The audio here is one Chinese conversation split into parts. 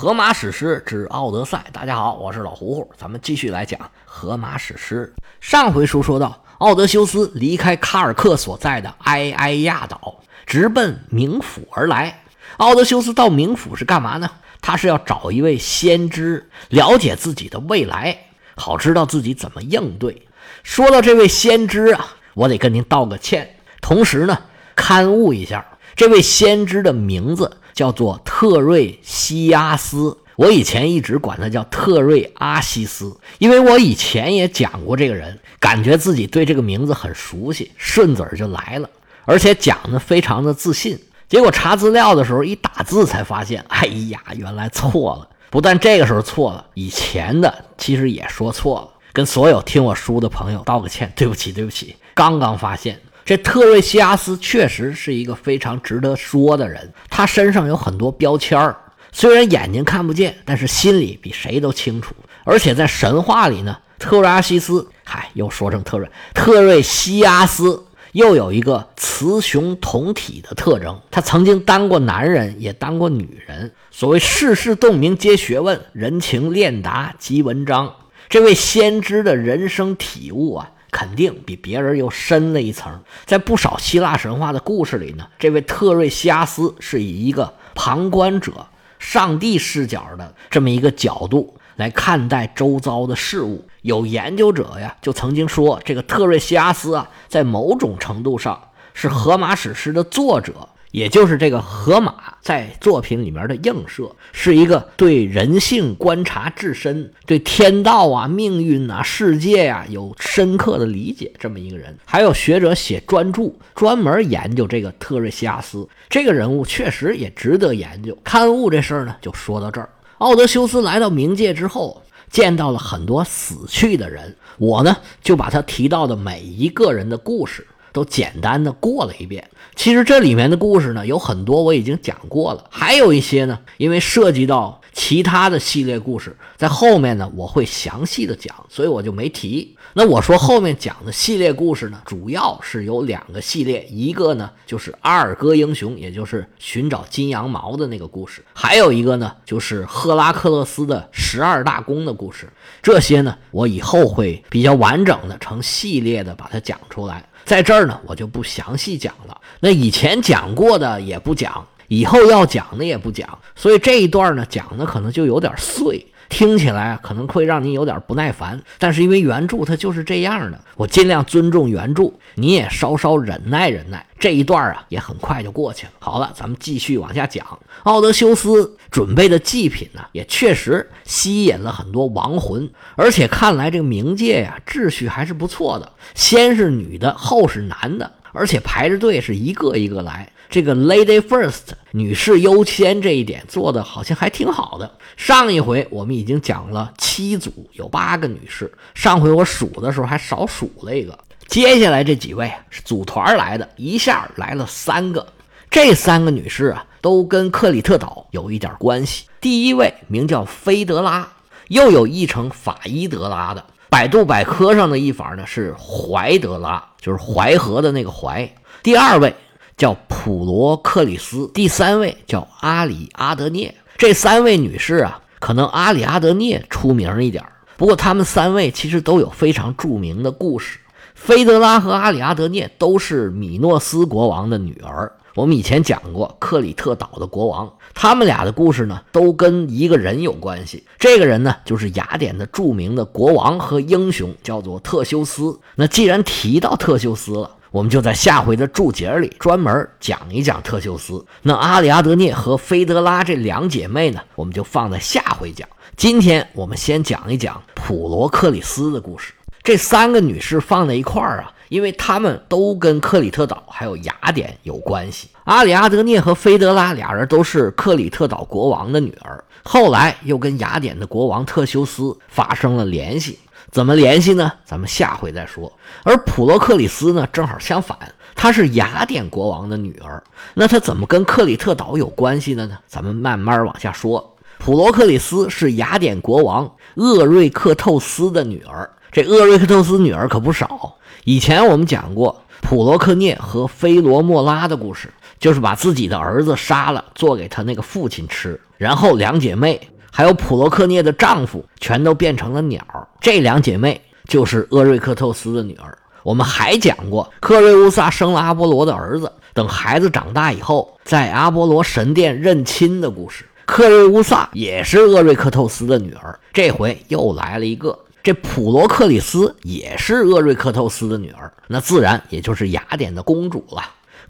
荷马史诗之奥德赛。大家好，我是老胡胡，咱们继续来讲荷马史诗。上回书说到，奥德修斯离开卡尔克所在的埃埃亚岛，直奔冥府而来。奥德修斯到冥府是干嘛呢？他是要找一位先知，了解自己的未来，好知道自己怎么应对。说到这位先知啊，我得跟您道个歉，同时呢，刊物一下，这位先知的名字。叫做特瑞西亚斯，我以前一直管他叫特瑞阿西斯，因为我以前也讲过这个人，感觉自己对这个名字很熟悉，顺嘴就来了，而且讲的非常的自信。结果查资料的时候一打字才发现，哎呀，原来错了！不但这个时候错了，以前的其实也说错了。跟所有听我书的朋友道个歉，对不起，对不起。刚刚发现。这特瑞西阿斯确实是一个非常值得说的人，他身上有很多标签儿，虽然眼睛看不见，但是心里比谁都清楚。而且在神话里呢，特瑞阿西斯，嗨，又说成特瑞，特瑞西阿斯又有一个雌雄同体的特征。他曾经当过男人，也当过女人。所谓世事洞明皆学问，人情练达即文章。这位先知的人生体悟啊！肯定比别人又深了一层。在不少希腊神话的故事里呢，这位特瑞西阿斯是以一个旁观者、上帝视角的这么一个角度来看待周遭的事物。有研究者呀，就曾经说，这个特瑞西阿斯啊，在某种程度上是荷马史诗的作者。也就是这个河马在作品里面的映射，是一个对人性观察至深，对天道啊、命运啊、世界呀有深刻的理解这么一个人。还有学者写专著，专门研究这个特瑞西亚斯这个人物，确实也值得研究。刊物这事儿呢，就说到这儿。奥德修斯来到冥界之后，见到了很多死去的人，我呢就把他提到的每一个人的故事。都简单的过了一遍。其实这里面的故事呢，有很多我已经讲过了，还有一些呢，因为涉及到其他的系列故事，在后面呢我会详细的讲，所以我就没提。那我说后面讲的系列故事呢，主要是有两个系列，一个呢就是阿尔戈英雄，也就是寻找金羊毛的那个故事，还有一个呢就是赫拉克勒斯的十二大功的故事。这些呢，我以后会比较完整的成系列的把它讲出来。在这儿呢，我就不详细讲了。那以前讲过的也不讲，以后要讲的也不讲，所以这一段呢，讲的可能就有点碎。听起来可能会让你有点不耐烦，但是因为原著它就是这样的，我尽量尊重原著，你也稍稍忍耐忍耐。这一段啊，也很快就过去了。好了，咱们继续往下讲。奥德修斯准备的祭品呢，也确实吸引了很多亡魂，而且看来这个冥界呀，秩序还是不错的。先是女的，后是男的，而且排着队是一个一个来。这个 lady first 女士优先这一点做的好像还挺好的。上一回我们已经讲了七组，有八个女士。上回我数的时候还少数了一个。接下来这几位是组团来的，一下来了三个。这三个女士啊，都跟克里特岛有一点关系。第一位名叫菲德拉，又有译成法伊德拉的。百度百科上的译法呢是怀德拉，就是淮河的那个淮。第二位。叫普罗克里斯，第三位叫阿里阿德涅。这三位女士啊，可能阿里阿德涅出名一点不过她们三位其实都有非常著名的故事。菲德拉和阿里阿德涅都是米诺斯国王的女儿。我们以前讲过克里特岛的国王，他们俩的故事呢，都跟一个人有关系。这个人呢，就是雅典的著名的国王和英雄，叫做特修斯。那既然提到特修斯了。我们就在下回的注解里专门讲一讲特修斯。那阿里阿德涅和菲德拉这两姐妹呢，我们就放在下回讲。今天我们先讲一讲普罗克里斯的故事。这三个女士放在一块儿啊，因为他们都跟克里特岛还有雅典有关系。阿里阿德涅和菲德拉俩人都是克里特岛国王的女儿，后来又跟雅典的国王特修斯发生了联系。怎么联系呢？咱们下回再说。而普罗克里斯呢，正好相反，她是雅典国王的女儿。那她怎么跟克里特岛有关系的呢？咱们慢慢往下说。普罗克里斯是雅典国王厄瑞克透斯的女儿。这厄瑞克透斯女儿可不少。以前我们讲过普罗克涅和菲罗莫拉的故事。就是把自己的儿子杀了，做给他那个父亲吃。然后两姐妹还有普罗克涅的丈夫全都变成了鸟。这两姐妹就是厄瑞克透斯的女儿。我们还讲过，克瑞乌萨生了阿波罗的儿子，等孩子长大以后，在阿波罗神殿认亲的故事。克瑞乌萨也是厄瑞克透斯的女儿，这回又来了一个。这普罗克里斯也是厄瑞克透斯的女儿，那自然也就是雅典的公主了。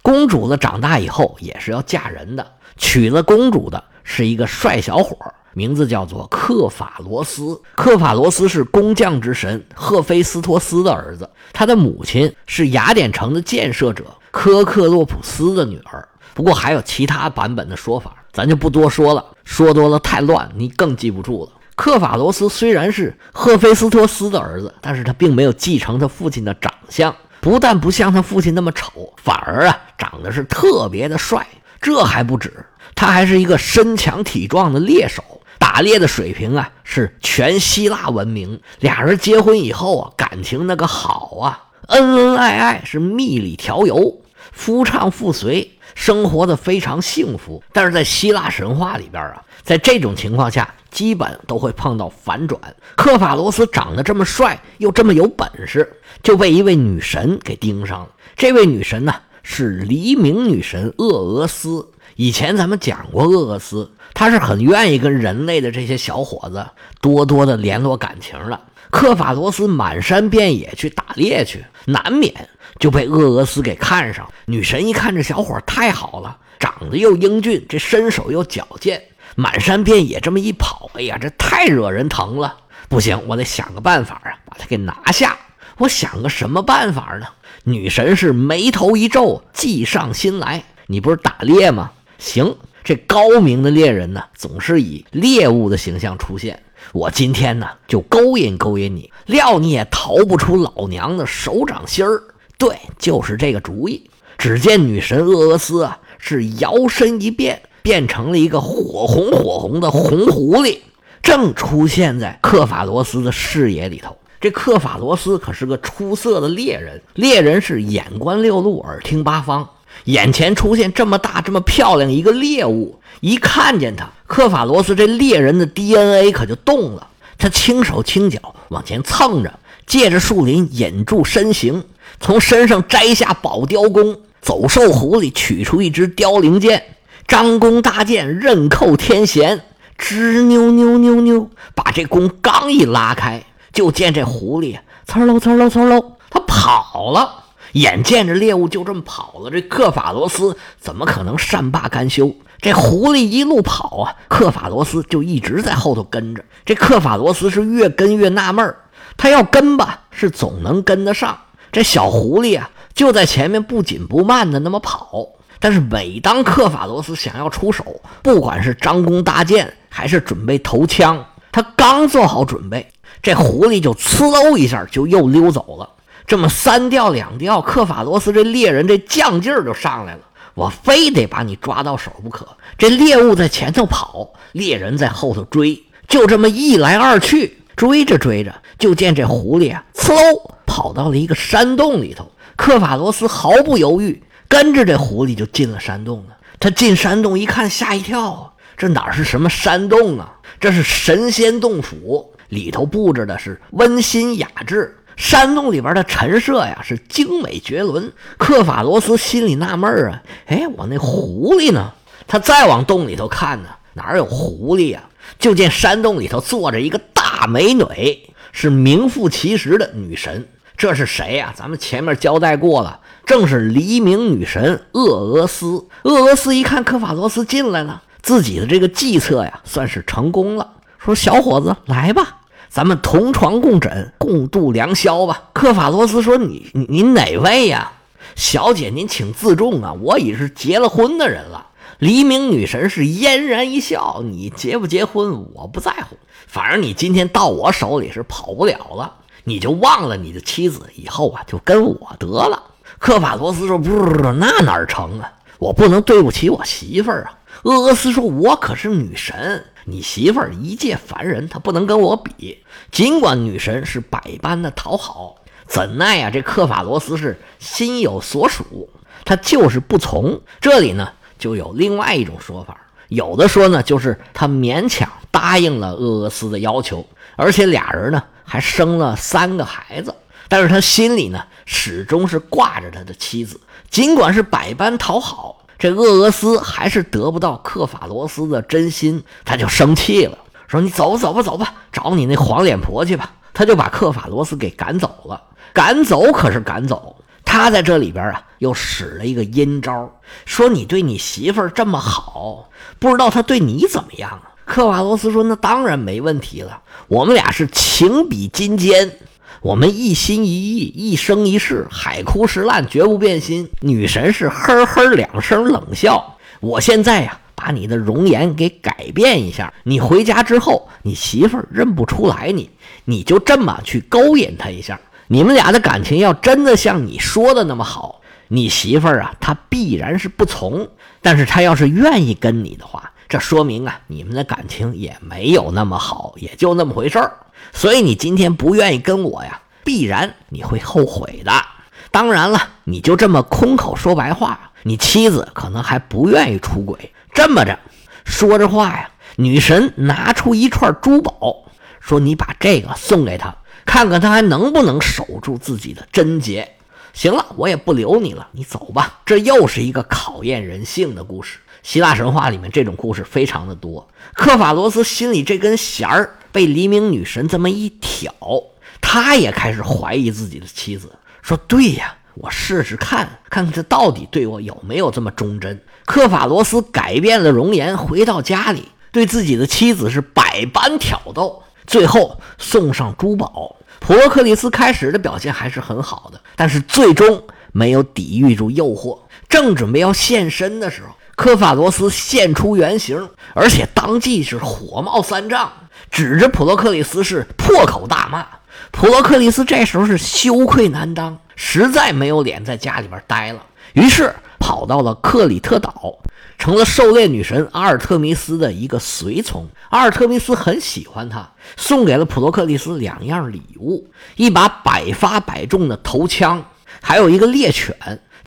公主呢，长大以后也是要嫁人的，娶了公主的是一个帅小伙，名字叫做克法罗斯。克法罗斯是工匠之神赫菲斯托斯的儿子，他的母亲是雅典城的建设者科克洛普斯的女儿。不过还有其他版本的说法，咱就不多说了，说多了太乱，你更记不住了。克法罗斯虽然是赫菲斯托斯的儿子，但是他并没有继承他父亲的长相，不但不像他父亲那么丑，反而啊长得是特别的帅。这还不止，他还是一个身强体壮的猎手，打猎的水平啊是全希腊闻名。俩人结婚以后啊，感情那个好啊，恩恩爱爱是蜜里调油，夫唱妇随。生活的非常幸福，但是在希腊神话里边啊，在这种情况下，基本都会碰到反转。克法罗斯长得这么帅，又这么有本事，就被一位女神给盯上了。这位女神呢，是黎明女神厄俄斯。以前咱们讲过，厄俄斯她是很愿意跟人类的这些小伙子多多的联络感情的。克法罗斯满山遍野去打猎去，难免。就被厄俄斯给看上，女神一看这小伙太好了，长得又英俊，这身手又矫健，满山遍野这么一跑，哎呀，这太惹人疼了！不行，我得想个办法啊，把他给拿下。我想个什么办法呢？女神是眉头一皱，计上心来。你不是打猎吗？行，这高明的猎人呢，总是以猎物的形象出现。我今天呢，就勾引勾引你，料你也逃不出老娘的手掌心儿。对，就是这个主意。只见女神厄俄斯啊，是摇身一变，变成了一个火红火红的红狐狸，正出现在克法罗斯的视野里头。这克法罗斯可是个出色的猎人，猎人是眼观六路，耳听八方。眼前出现这么大、这么漂亮一个猎物，一看见他，克法罗斯这猎人的 DNA 可就动了。他轻手轻脚往前蹭着，借着树林引住身形。从身上摘下宝雕弓，走兽壶里取出一支凋零剑，张弓搭箭，刃扣天弦，吱扭扭扭扭，把这弓刚一拉开，就见这狐狸呲喽呲喽呲喽，它跑了。眼见着猎物就这么跑了，这克法罗斯怎么可能善罢甘休？这狐狸一路跑啊，克法罗斯就一直在后头跟着。这克法罗斯是越跟越纳闷他要跟吧，是总能跟得上。这小狐狸啊，就在前面不紧不慢的那么跑。但是每当克法罗斯想要出手，不管是张弓搭箭，还是准备投枪，他刚做好准备，这狐狸就呲喽一下就又溜走了。这么三调两调，克法罗斯这猎人这犟劲儿就上来了，我非得把你抓到手不可。这猎物在前头跑，猎人在后头追，就这么一来二去，追着追着，就见这狐狸啊，呲喽。跑到了一个山洞里头，克法罗斯毫不犹豫跟着这狐狸就进了山洞了。他进山洞一看，吓一跳啊，这哪是什么山洞啊？这是神仙洞府，里头布置的是温馨雅致。山洞里边的陈设呀是精美绝伦。克法罗斯心里纳闷啊，哎，我那狐狸呢？他再往洞里头看呢，哪有狐狸呀？就见山洞里头坐着一个大美女，是名副其实的女神。这是谁呀？咱们前面交代过了，正是黎明女神厄俄斯。厄俄斯一看克法罗斯进来了，自己的这个计策呀，算是成功了。说：“小伙子，来吧，咱们同床共枕，共度良宵吧。”克法罗斯说：“你您哪位呀？小姐，您请自重啊，我已是结了婚的人了。”黎明女神是嫣然一笑：“你结不结婚，我不在乎，反正你今天到我手里是跑不了了。”你就忘了你的妻子，以后啊就跟我得了。克法罗斯说：“不不不，那哪成啊？我不能对不起我媳妇儿啊。”厄俄斯说：“我可是女神，你媳妇儿一介凡人，她不能跟我比。尽管女神是百般的讨好，怎奈啊这克法罗斯是心有所属。他就是不从。这里呢，就有另外一种说法，有的说呢，就是他勉强答应了鄂俄斯的要求，而且俩人呢还生了三个孩子，但是他心里呢始终是挂着他的妻子，尽管是百般讨好，这鄂俄斯还是得不到克法罗斯的真心，他就生气了，说：“你走吧，走吧，走吧，找你那黄脸婆去吧。”他就把克法罗斯给赶走了。赶走可是赶走，他在这里边啊又使了一个阴招，说你对你媳妇儿这么好，不知道他对你怎么样啊？克瓦罗斯说：“那当然没问题了，我们俩是情比金坚，我们一心一意，一生一世，海枯石烂，绝不变心。”女神是呵呵两声冷笑。我现在呀，把你的容颜给改变一下，你回家之后，你媳妇儿认不出来你，你就这么去勾引她一下。你们俩的感情要真的像你说的那么好，你媳妇儿啊，她必然是不从。但是她要是愿意跟你的话，这说明啊，你们的感情也没有那么好，也就那么回事儿。所以你今天不愿意跟我呀，必然你会后悔的。当然了，你就这么空口说白话，你妻子可能还不愿意出轨。这么着，说着话呀，女神拿出一串珠宝，说：“你把这个送给他。”看看他还能不能守住自己的贞洁。行了，我也不留你了，你走吧。这又是一个考验人性的故事。希腊神话里面这种故事非常的多。克法罗斯心里这根弦儿被黎明女神这么一挑，他也开始怀疑自己的妻子，说：“对呀，我试试看，看看这到底对我有没有这么忠贞。”克法罗斯改变了容颜，回到家里，对自己的妻子是百般挑逗，最后送上珠宝。普罗克里斯开始的表现还是很好的，但是最终没有抵御住诱惑。正准备要现身的时候，科法罗斯现出原形，而且当即是火冒三丈，指着普罗克里斯是破口大骂。普罗克里斯这时候是羞愧难当，实在没有脸在家里边待了，于是跑到了克里特岛。成了狩猎女神阿尔特弥斯的一个随从。阿尔特弥斯很喜欢他，送给了普罗克利斯两样礼物：一把百发百中的头枪，还有一个猎犬，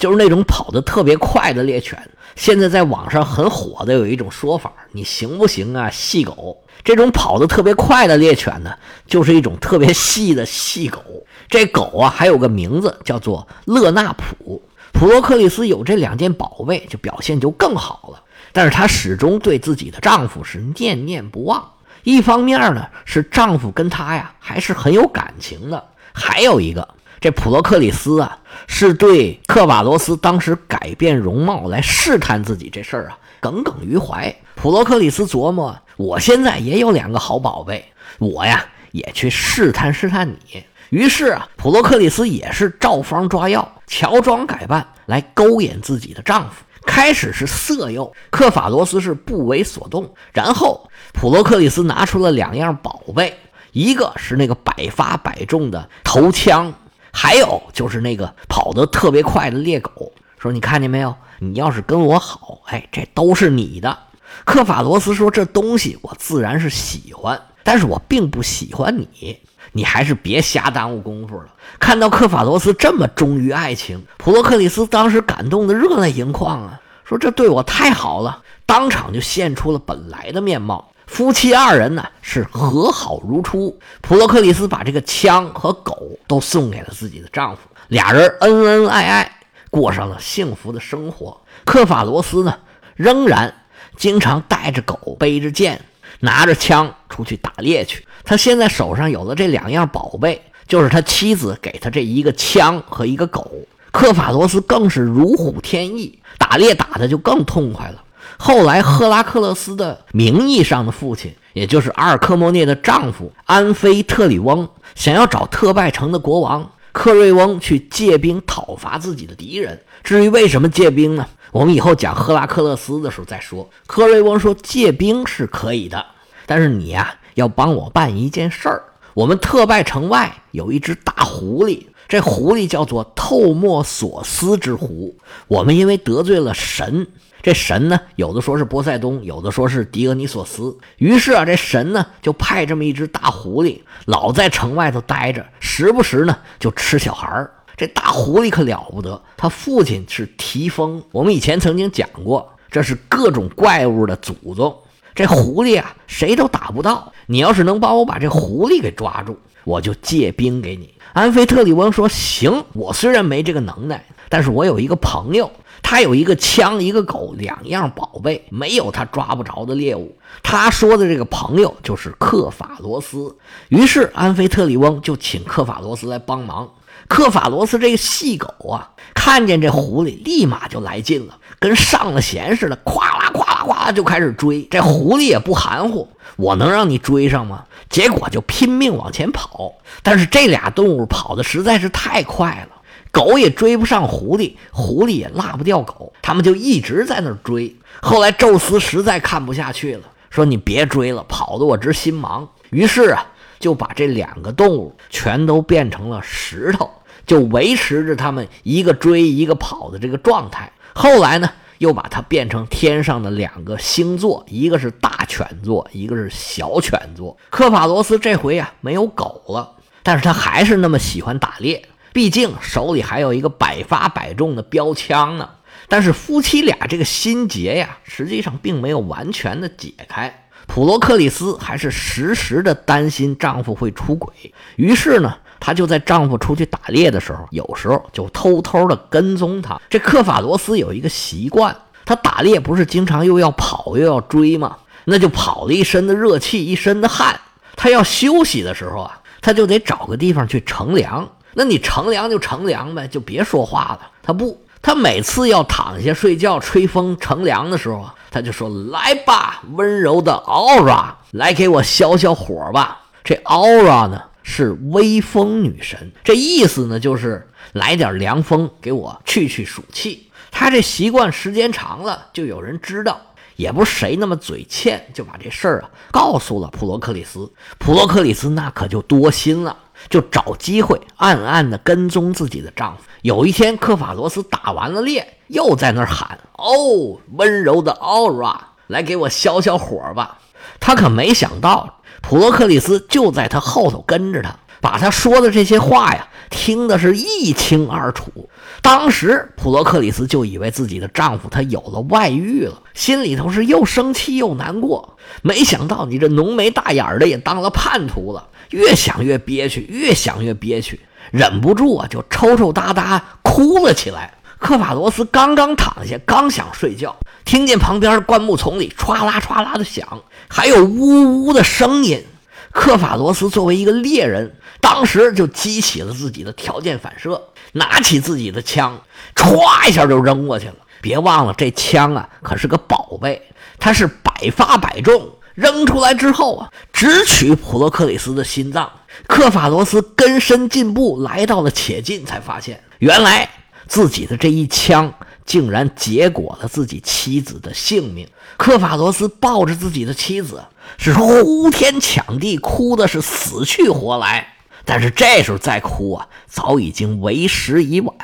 就是那种跑得特别快的猎犬。现在在网上很火的有一种说法，你行不行啊？细狗这种跑得特别快的猎犬呢，就是一种特别细的细狗。这狗啊，还有个名字叫做勒纳普。普罗克利斯有这两件宝贝，就表现就更好了。但是她始终对自己的丈夫是念念不忘。一方面呢，是丈夫跟她呀还是很有感情的；还有一个，这普罗克里斯啊，是对克瓦罗斯当时改变容貌来试探自己这事儿啊耿耿于怀。普罗克里斯琢磨：我现在也有两个好宝贝，我呀也去试探试探你。于是啊，普罗克里斯也是照方抓药。乔装改扮来勾引自己的丈夫，开始是色诱，克法罗斯是不为所动。然后普罗克里斯拿出了两样宝贝，一个是那个百发百中的头枪，还有就是那个跑得特别快的猎狗。说你看见没有？你要是跟我好，哎，这都是你的。克法罗斯说：“这东西我自然是喜欢，但是我并不喜欢你。”你还是别瞎耽误功夫了。看到克法罗斯这么忠于爱情，普罗克里斯当时感动的热泪盈眶啊，说这对我太好了，当场就现出了本来的面貌。夫妻二人呢是和好如初。普罗克里斯把这个枪和狗都送给了自己的丈夫，俩人恩恩爱爱，过上了幸福的生活。克法罗斯呢，仍然经常带着狗，背着剑。拿着枪出去打猎去。他现在手上有了这两样宝贝，就是他妻子给他这一个枪和一个狗。克法罗斯更是如虎添翼，打猎打的就更痛快了。后来，赫拉克勒斯的名义上的父亲，也就是阿尔科莫涅的丈夫安菲特里翁，想要找特拜城的国王克瑞翁去借兵讨伐自己的敌人。至于为什么借兵呢？我们以后讲赫拉克勒斯的时候再说。克瑞翁说借兵是可以的，但是你呀要帮我办一件事儿。我们特拜城外有一只大狐狸，这狐狸叫做透莫索斯之狐。我们因为得罪了神，这神呢有的说是波塞冬，有的说是狄俄尼索斯。于是啊，这神呢就派这么一只大狐狸，老在城外头待着，时不时呢就吃小孩儿。这大狐狸可了不得，他父亲是提丰。我们以前曾经讲过，这是各种怪物的祖宗。这狐狸啊，谁都打不到。你要是能帮我把这狐狸给抓住，我就借兵给你。安菲特里翁说：“行，我虽然没这个能耐，但是我有一个朋友，他有一个枪，一个狗，两样宝贝，没有他抓不着的猎物。他说的这个朋友就是克法罗斯。于是安菲特里翁就请克法罗斯来帮忙。克法罗斯这个细狗啊，看见这狐狸，立马就来劲了，跟上了弦似的，咵啦咵啦咵啦就开始追。这狐狸也不含糊，我能让你追上吗？结果就拼命往前跑。但是这俩动物跑的实在是太快了，狗也追不上狐狸，狐狸也拉不掉狗，他们就一直在那儿追。后来宙斯实在看不下去了，说：“你别追了，跑得我直心忙。”于是啊，就把这两个动物全都变成了石头。就维持着他们一个追一个跑的这个状态。后来呢，又把它变成天上的两个星座，一个是大犬座，一个是小犬座。科法罗斯这回呀没有狗了，但是他还是那么喜欢打猎，毕竟手里还有一个百发百中的标枪呢。但是夫妻俩这个心结呀，实际上并没有完全的解开。普罗克里斯还是时时的担心丈夫会出轨，于是呢。她就在丈夫出去打猎的时候，有时候就偷偷的跟踪他。这克法罗斯有一个习惯，他打猎不是经常又要跑又要追吗？那就跑了一身的热气，一身的汗。他要休息的时候啊，他就得找个地方去乘凉。那你乘凉就乘凉呗，就别说话了。他不，他每次要躺下睡觉、吹风、乘凉的时候啊，他就说：“来吧，温柔的 Aura，来给我消消火吧。”这 Aura 呢？是微风女神，这意思呢，就是来点凉风给我去去暑气。他这习惯时间长了，就有人知道，也不是谁那么嘴欠，就把这事儿啊告诉了普罗克里斯。普罗克里斯那可就多心了，就找机会暗暗的跟踪自己的丈夫。有一天，科法罗斯打完了猎，又在那儿喊：“哦，温柔的奥拉，来给我消消火吧。”他可没想到。普罗克里斯就在他后头跟着他，把他说的这些话呀听的是一清二楚。当时普罗克里斯就以为自己的丈夫他有了外遇了，心里头是又生气又难过。没想到你这浓眉大眼的也当了叛徒了，越想越憋屈，越想越憋屈，忍不住啊就抽抽搭搭哭了起来。克法罗斯刚刚躺下，刚想睡觉，听见旁边灌木丛里歘啦歘啦的响，还有呜呜的声音。克法罗斯作为一个猎人，当时就激起了自己的条件反射，拿起自己的枪，歘一下就扔过去了。别忘了，这枪啊可是个宝贝，它是百发百中。扔出来之后啊，直取普罗克里斯的心脏。克法罗斯根深进步，来到了且近，才发现原来。自己的这一枪竟然结果了自己妻子的性命。克法罗斯抱着自己的妻子，是呼天抢地，哭的是死去活来。但是这时候再哭啊，早已经为时已晚，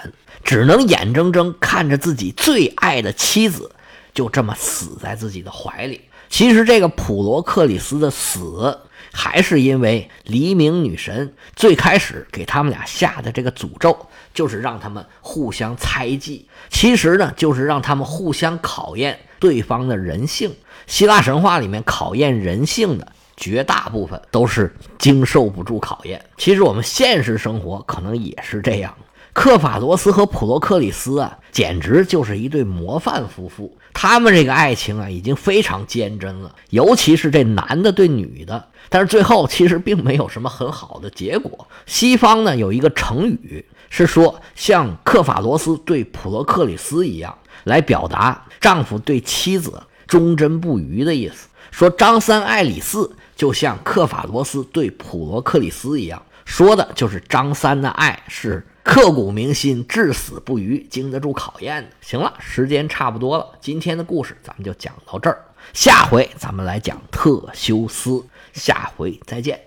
只能眼睁睁看着自己最爱的妻子就这么死在自己的怀里。其实这个普罗克里斯的死，还是因为黎明女神最开始给他们俩下的这个诅咒。就是让他们互相猜忌，其实呢，就是让他们互相考验对方的人性。希腊神话里面考验人性的绝大部分都是经受不住考验。其实我们现实生活可能也是这样。克法罗斯和普罗克里斯啊，简直就是一对模范夫妇。他们这个爱情啊，已经非常坚贞了，尤其是这男的对女的。但是最后其实并没有什么很好的结果。西方呢有一个成语。是说像克法罗斯对普罗克里斯一样，来表达丈夫对妻子忠贞不渝的意思。说张三爱李四，就像克法罗斯对普罗克里斯一样，说的就是张三的爱是刻骨铭心、至死不渝、经得住考验的。行了，时间差不多了，今天的故事咱们就讲到这儿，下回咱们来讲特修斯，下回再见。